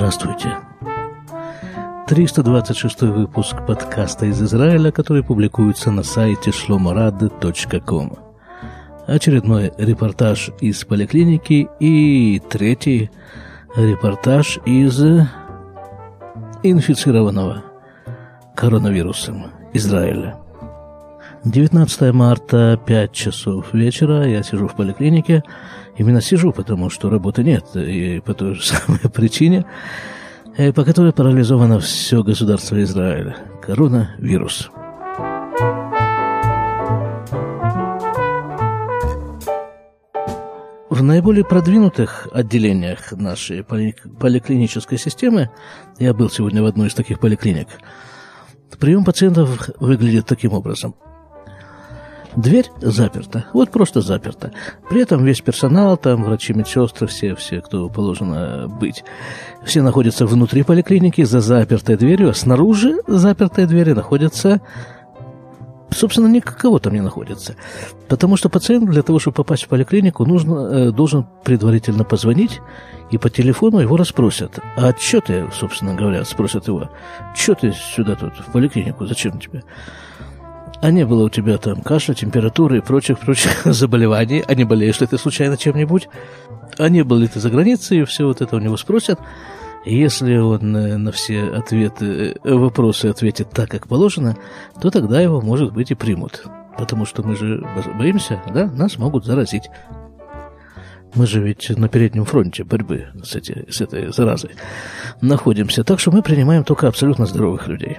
Здравствуйте. 326 выпуск подкаста из Израиля, который публикуется на сайте shlomorad.com. Очередной репортаж из поликлиники и третий репортаж из инфицированного коронавирусом Израиля. 19 марта, 5 часов вечера, я сижу в поликлинике. Именно сижу, потому что работы нет, и по той же самой причине, э, по которой парализовано все государство Израиля. Коронавирус. В наиболее продвинутых отделениях нашей поликлинической системы, я был сегодня в одной из таких поликлиник, прием пациентов выглядит таким образом – Дверь заперта, вот просто заперта. При этом весь персонал, там врачи, медсестры, все, все, кто положено быть, все находятся внутри поликлиники за запертой дверью, а снаружи запертой двери находятся собственно, никого там не находится. Потому что пациент для того, чтобы попасть в поликлинику, нужно, э, должен предварительно позвонить, и по телефону его расспросят. А что ты, собственно говоря, спросят его, что ты сюда тут, в поликлинику, зачем тебе? А не было у тебя там кашля, температуры и прочих-прочих заболеваний, а не болеешь ли ты случайно чем-нибудь, а не был ли ты за границей, и все вот это у него спросят. если он э, на все ответы, э, вопросы ответит так, как положено, то тогда его, может быть, и примут. Потому что мы же боимся, да, нас могут заразить. Мы же ведь на переднем фронте борьбы с, эти, с этой заразой находимся. Так что мы принимаем только абсолютно здоровых людей.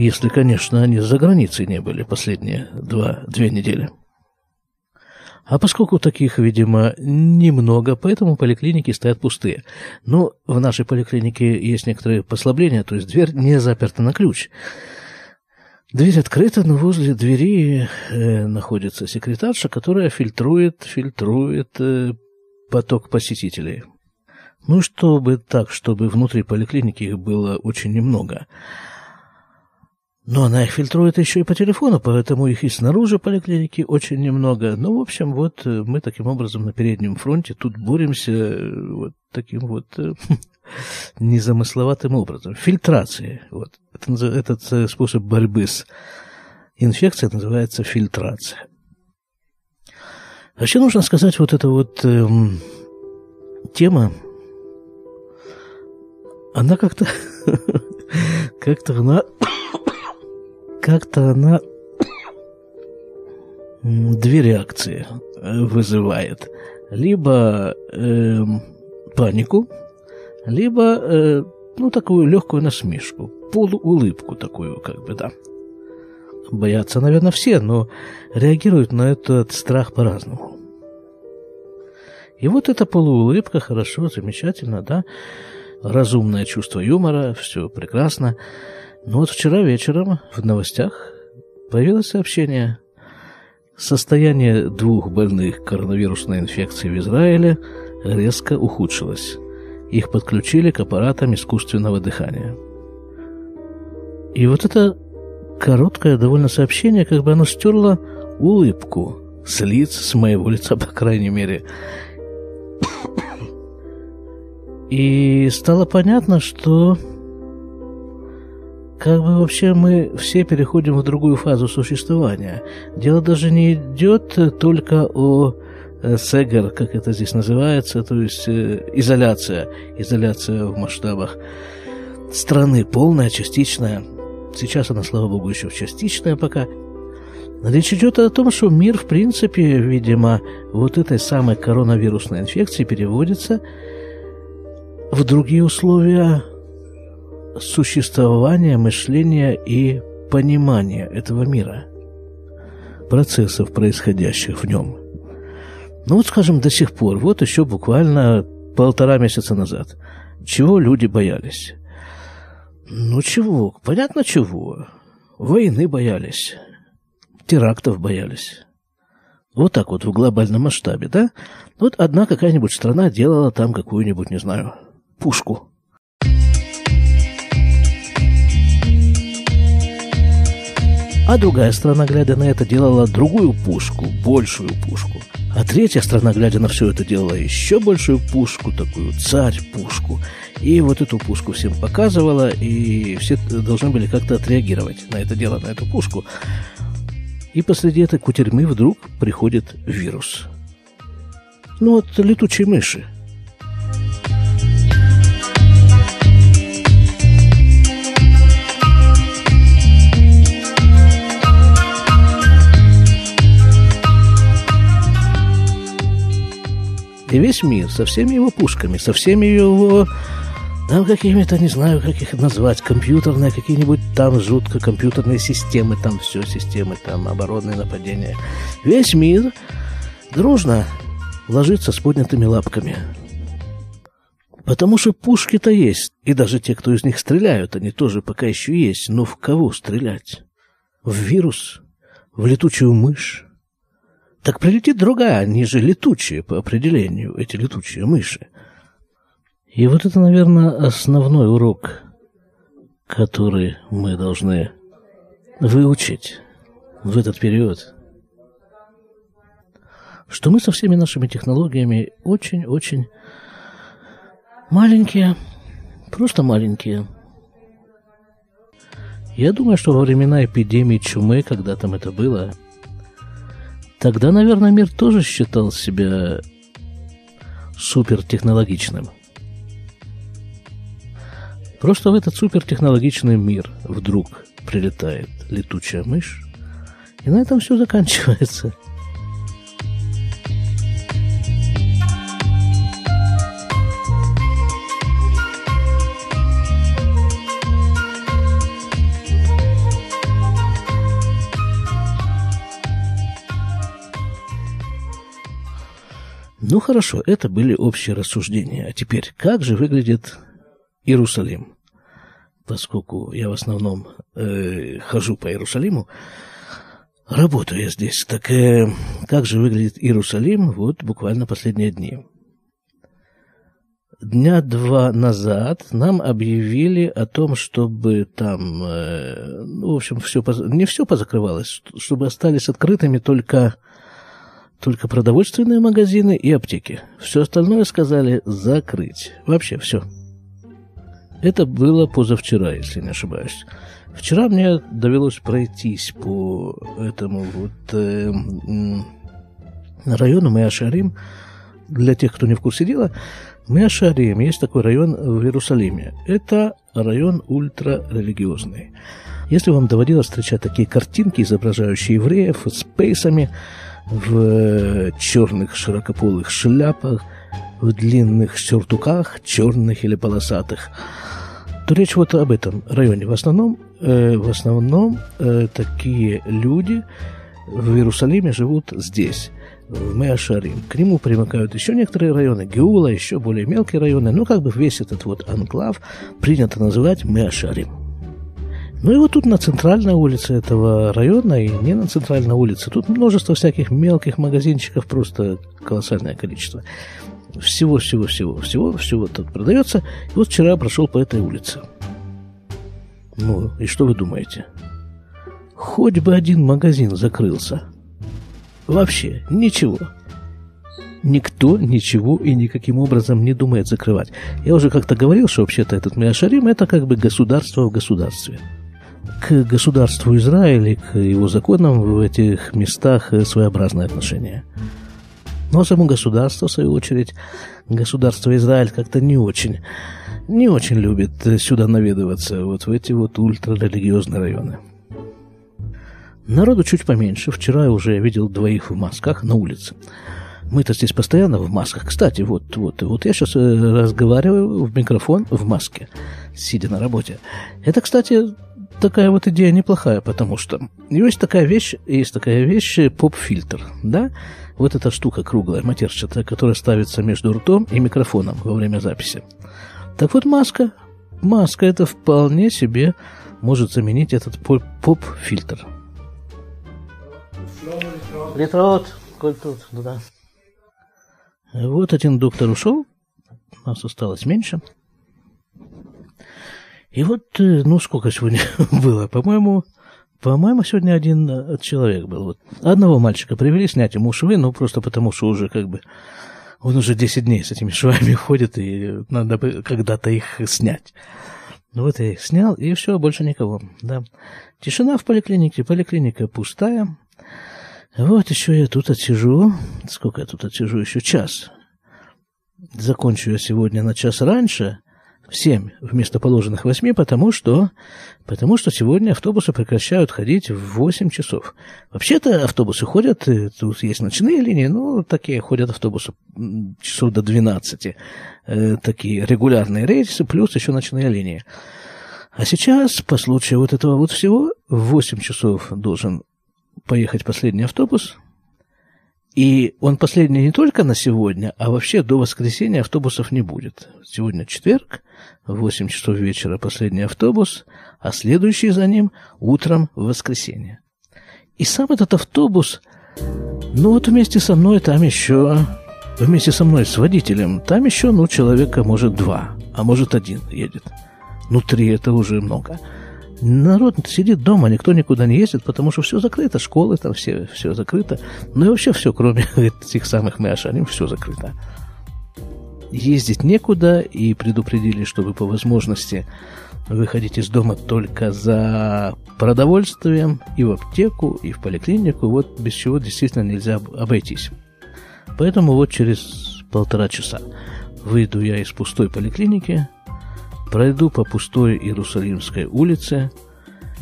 Если, конечно, они за границей не были последние два, две недели. А поскольку таких, видимо, немного, поэтому поликлиники стоят пустые. Но в нашей поликлинике есть некоторые послабления, то есть дверь не заперта на ключ. Дверь открыта, но возле двери э, находится секретарша, которая фильтрует, фильтрует э, поток посетителей. Ну, чтобы так, чтобы внутри поликлиники их было очень немного – но она их фильтрует еще и по телефону, поэтому их и снаружи поликлиники очень немного. Ну, в общем, вот э, мы таким образом на переднем фронте тут боремся э, вот таким вот э, незамысловатым образом. Фильтрация. Вот. Этот способ борьбы с инфекцией называется фильтрация. Вообще нужно сказать, вот эта вот эм, тема, она как-то как-то она как-то она две реакции э, вызывает. Либо э, панику, либо э, ну, такую легкую насмешку, полуулыбку такую, как бы, да. Боятся, наверное, все, но реагируют на этот страх по-разному. И вот эта полуулыбка, хорошо, замечательно, да, разумное чувство юмора, все прекрасно. Но вот вчера вечером в новостях появилось сообщение. Состояние двух больных коронавирусной инфекцией в Израиле резко ухудшилось. Их подключили к аппаратам искусственного дыхания. И вот это короткое довольно сообщение, как бы оно стерло улыбку с лиц, с моего лица, по крайней мере. И стало понятно, что как бы вообще мы все переходим в другую фазу существования. Дело даже не идет только о э, сегер, как это здесь называется, то есть э, изоляция, изоляция в масштабах страны, полная, частичная. Сейчас она, слава богу, еще частичная пока. Речь идет о том, что мир, в принципе, видимо, вот этой самой коронавирусной инфекции переводится в другие условия существования, мышления и понимания этого мира, процессов, происходящих в нем. Ну вот, скажем, до сих пор, вот еще буквально полтора месяца назад, чего люди боялись? Ну чего? Понятно чего. Войны боялись, терактов боялись. Вот так вот в глобальном масштабе, да? Вот одна какая-нибудь страна делала там какую-нибудь, не знаю, пушку – А другая страна, глядя на это, делала другую пушку, большую пушку. А третья страна, глядя на все это, делала еще большую пушку, такую царь-пушку. И вот эту пушку всем показывала, и все должны были как-то отреагировать на это дело, на эту пушку. И посреди этой кутерьмы вдруг приходит вирус. Ну вот летучие мыши – И весь мир со всеми его пушками, со всеми его там какими-то, не знаю, как их назвать, компьютерные какие-нибудь там жутко компьютерные системы, там все системы, там оборонные нападения. Весь мир дружно ложится с поднятыми лапками. Потому что пушки-то есть, и даже те, кто из них стреляют, они тоже пока еще есть. Но в кого стрелять? В вирус? В летучую мышь? Так прилетит другая, они же летучие по определению, эти летучие мыши. И вот это, наверное, основной урок, который мы должны выучить в этот период. Что мы со всеми нашими технологиями очень-очень маленькие, просто маленькие. Я думаю, что во времена эпидемии чумы, когда там это было, Тогда, наверное, мир тоже считал себя супертехнологичным. Просто в этот супертехнологичный мир вдруг прилетает летучая мышь, и на этом все заканчивается – Ну хорошо, это были общие рассуждения. А теперь, как же выглядит Иерусалим? Поскольку я в основном э, хожу по Иерусалиму, работаю я здесь, так э, как же выглядит Иерусалим вот буквально последние дни? Дня два назад нам объявили о том, чтобы там, э, ну, в общем, все, не все позакрывалось, чтобы остались открытыми только только продовольственные магазины и аптеки. Все остальное сказали закрыть. Вообще все. Это было позавчера, если не ошибаюсь. Вчера мне довелось пройтись по этому вот э, району Мэашарим. Для тех, кто не в курсе дела, Мэашарим, есть такой район в Иерусалиме. Это район ультрарелигиозный. Если вам доводилось встречать такие картинки, изображающие евреев с пейсами, в черных широкополых шляпах, в длинных сюртуках, черных или полосатых, то речь вот об этом районе. В основном, э, в основном э, такие люди в Иерусалиме живут здесь, в Меашарим. К нему примыкают еще некоторые районы, Геула, еще более мелкие районы. Ну, как бы весь этот вот анклав принято называть Меашарим. Ну и вот тут на центральной улице этого района и не на центральной улице. Тут множество всяких мелких магазинчиков, просто колоссальное количество. Всего, всего, всего, всего, всего тут продается. И вот вчера прошел по этой улице. Ну, и что вы думаете? Хоть бы один магазин закрылся. Вообще, ничего. Никто ничего и никаким образом не думает закрывать. Я уже как-то говорил, что вообще-то этот Миашарим это как бы государство в государстве к государству Израиля, к его законам в этих местах своеобразное отношение. Но само государство, в свою очередь, государство Израиль как-то не очень, не очень любит сюда наведываться, вот в эти вот ультрарелигиозные районы. Народу чуть поменьше. Вчера я уже видел двоих в масках на улице. Мы-то здесь постоянно в масках. Кстати, вот, вот, вот я сейчас э, разговариваю в микрофон в маске, сидя на работе. Это, кстати, такая вот идея неплохая, потому что есть такая вещь, есть такая вещь поп-фильтр, да? Вот эта штука круглая, матерчатая, которая ставится между ртом и микрофоном во время записи. Так вот, маска, маска это вполне себе может заменить этот поп-фильтр. Литрот, коль тут, да. Вот один доктор ушел, нас осталось меньше. И вот, э, ну, сколько сегодня было? По-моему, По-моему, сегодня один э, человек был. Вот. Одного мальчика привели снять ему швы, ну, просто потому что уже как бы он уже 10 дней с этими швами ходит, и надо бы когда-то их снять. Ну вот я их снял, и все, больше никого. Да. Тишина в поликлинике, поликлиника пустая. Вот еще я тут отсижу. Сколько я тут отсижу? Еще час. Закончу я сегодня на час раньше, 7 вместо положенных 8, потому что, потому что сегодня автобусы прекращают ходить в 8 часов. Вообще-то автобусы ходят, тут есть ночные линии, ну, такие ходят автобусы часов до 12. Э, такие регулярные рейсы, плюс еще ночные линии. А сейчас, по случаю вот этого вот всего, в 8 часов должен поехать последний автобус – и он последний не только на сегодня, а вообще до воскресенья автобусов не будет. Сегодня четверг, в 8 часов вечера последний автобус, а следующий за ним утром в воскресенье. И сам этот автобус, ну вот вместе со мной там еще, вместе со мной с водителем, там еще, ну, человека, может, два, а может, один едет. Ну, три это уже много. Народ сидит дома, никто никуда не ездит, потому что все закрыто, школы там все, все закрыто. Ну и вообще все, кроме этих самых Мяшаним, все закрыто. Ездить некуда, и предупредили, что вы по возможности выходить из дома только за продовольствием и в аптеку, и в поликлинику, вот без чего действительно нельзя обойтись. Поэтому вот через полтора часа выйду я из пустой поликлиники, пройду по пустой Иерусалимской улице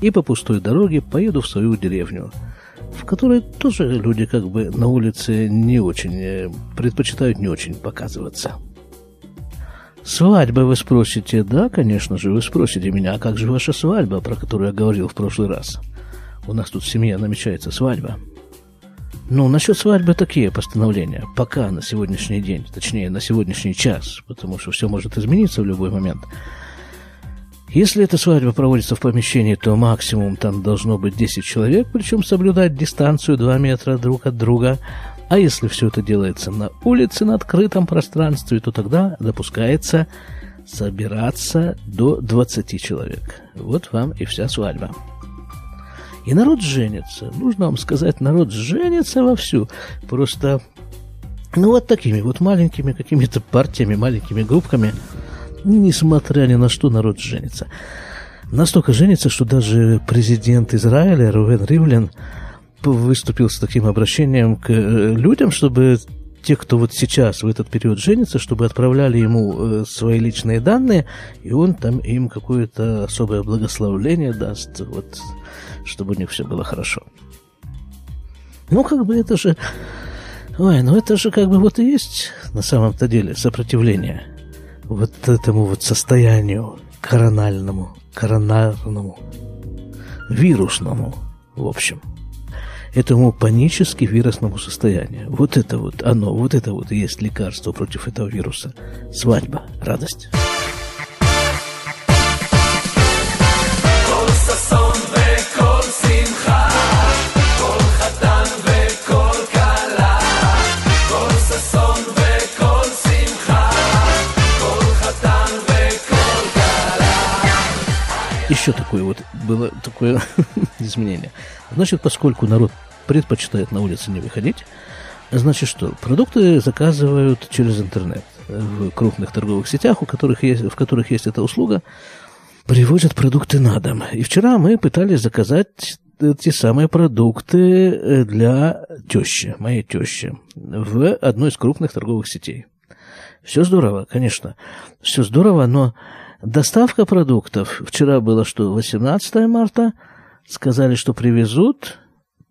и по пустой дороге поеду в свою деревню, в которой тоже люди как бы на улице не очень, э, предпочитают не очень показываться. Свадьба, вы спросите? Да, конечно же, вы спросите меня, а как же ваша свадьба, про которую я говорил в прошлый раз? У нас тут в семье намечается свадьба. Ну, насчет свадьбы такие постановления. Пока на сегодняшний день, точнее, на сегодняшний час, потому что все может измениться в любой момент. Если эта свадьба проводится в помещении, то максимум там должно быть 10 человек, причем соблюдать дистанцию 2 метра друг от друга. А если все это делается на улице, на открытом пространстве, то тогда допускается собираться до 20 человек. Вот вам и вся свадьба. И народ женится. Нужно вам сказать, народ женится вовсю. Просто, ну, вот такими вот маленькими какими-то партиями, маленькими группками, несмотря ни на что, народ женится. Настолько женится, что даже президент Израиля Рувен Ривлин выступил с таким обращением к э, людям, чтобы те, кто вот сейчас в этот период женится, чтобы отправляли ему э, свои личные данные, и он там им какое-то особое благословление даст, вот, чтобы у них все было хорошо. Ну, как бы это же... Ой, ну это же как бы вот и есть на самом-то деле сопротивление вот этому вот состоянию корональному, коронарному, вирусному, в общем – этому панически вирусному состоянию. Вот это вот оно, вот это вот и есть лекарство против этого вируса. Свадьба, радость. Еще такое вот было такое изменение. Значит, поскольку народ предпочитает на улице не выходить, значит что? Продукты заказывают через интернет в крупных торговых сетях, у которых есть, в которых есть эта услуга, привозят продукты на дом. И вчера мы пытались заказать те самые продукты для тещи, моей тещи, в одной из крупных торговых сетей. Все здорово, конечно, все здорово, но доставка продуктов, вчера было что, 18 марта, сказали, что привезут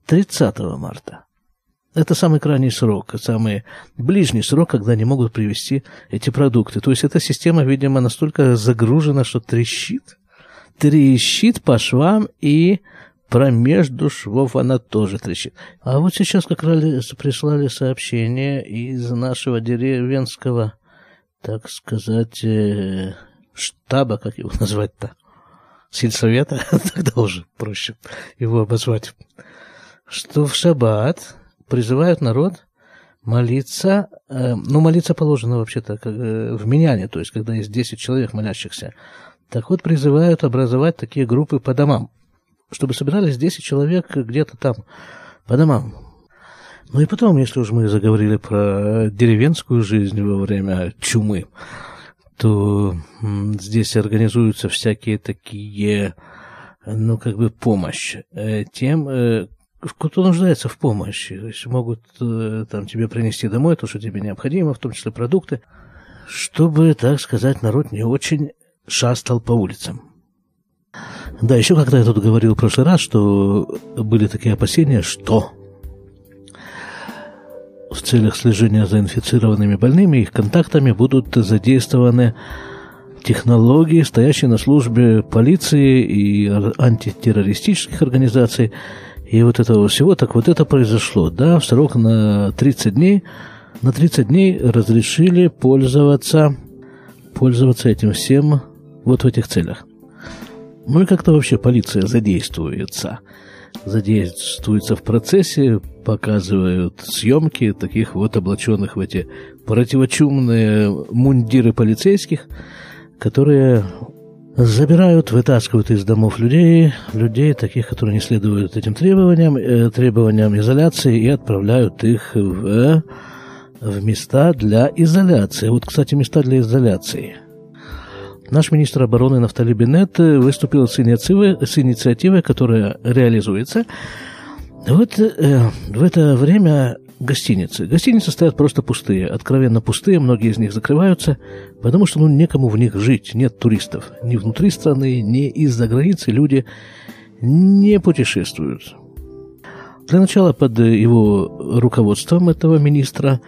30 марта. Это самый крайний срок, самый ближний срок, когда они могут привезти эти продукты. То есть эта система, видимо, настолько загружена, что трещит. Трещит по швам и промежду швов она тоже трещит. А вот сейчас как раз прислали сообщение из нашего деревенского, так сказать, э, штаба, как его назвать-то, сельсовета, тогда уже проще его обозвать что в шаббат призывают народ молиться, э, ну, молиться положено вообще-то как, э, в меняне, то есть, когда есть 10 человек молящихся. Так вот, призывают образовать такие группы по домам, чтобы собирались 10 человек где-то там, по домам. Ну и потом, если уж мы заговорили про деревенскую жизнь во время чумы, то здесь организуются всякие такие, ну, как бы помощь э, тем, э, кто нуждается в помощи. То есть могут э, там тебе принести домой то, что тебе необходимо, в том числе продукты, чтобы, так сказать, народ не очень шастал по улицам. Да, еще когда я тут говорил в прошлый раз, что были такие опасения, что в целях слежения за инфицированными больными их контактами будут задействованы технологии, стоящие на службе полиции и антитеррористических организаций, и вот этого всего, так вот это произошло, да, в срок на 30 дней, на 30 дней разрешили пользоваться, пользоваться этим всем вот в этих целях. Ну и как-то вообще полиция задействуется. Задействуется в процессе, показывают съемки таких вот облаченных в эти противочумные мундиры полицейских, которые забирают, вытаскивают из домов людей, людей таких, которые не следуют этим требованиям, э, требованиям изоляции, и отправляют их в, в места для изоляции. Вот, кстати, места для изоляции – Наш министр обороны Нафтали Беннет выступил с инициативой, с инициативой которая реализуется. Вот э, в это время гостиницы. Гостиницы стоят просто пустые, откровенно пустые, многие из них закрываются, потому что ну, некому в них жить, нет туристов. Ни внутри страны, ни из-за границы люди не путешествуют. Для начала под его руководством этого министра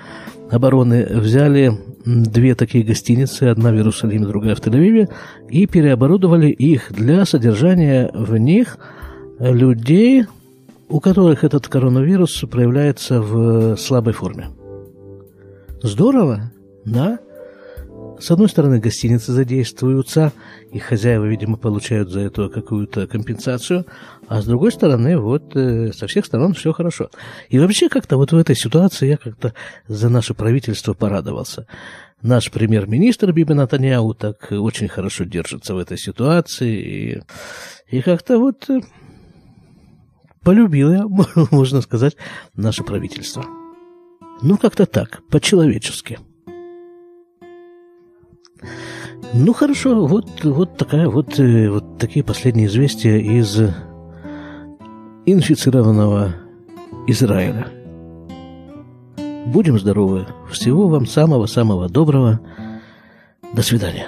обороны взяли две такие гостиницы, одна в Иерусалиме, другая в Тель-Авиве, и переоборудовали их для содержания в них людей, у которых этот коронавирус проявляется в слабой форме. Здорово, да? С одной стороны, гостиницы задействуются, и хозяева, видимо, получают за это какую-то компенсацию, а с другой стороны, вот э, со всех сторон все хорошо. И вообще как-то вот в этой ситуации я как-то за наше правительство порадовался. Наш премьер-министр Биби Натаньяу так очень хорошо держится в этой ситуации, и, и как-то вот э, полюбил я, можно сказать, наше правительство. Ну, как-то так, по-человечески. Ну хорошо, вот, вот такая вот, э, вот такие последние известия из инфицированного Израиля. Будем здоровы. Всего вам самого-самого доброго. До свидания.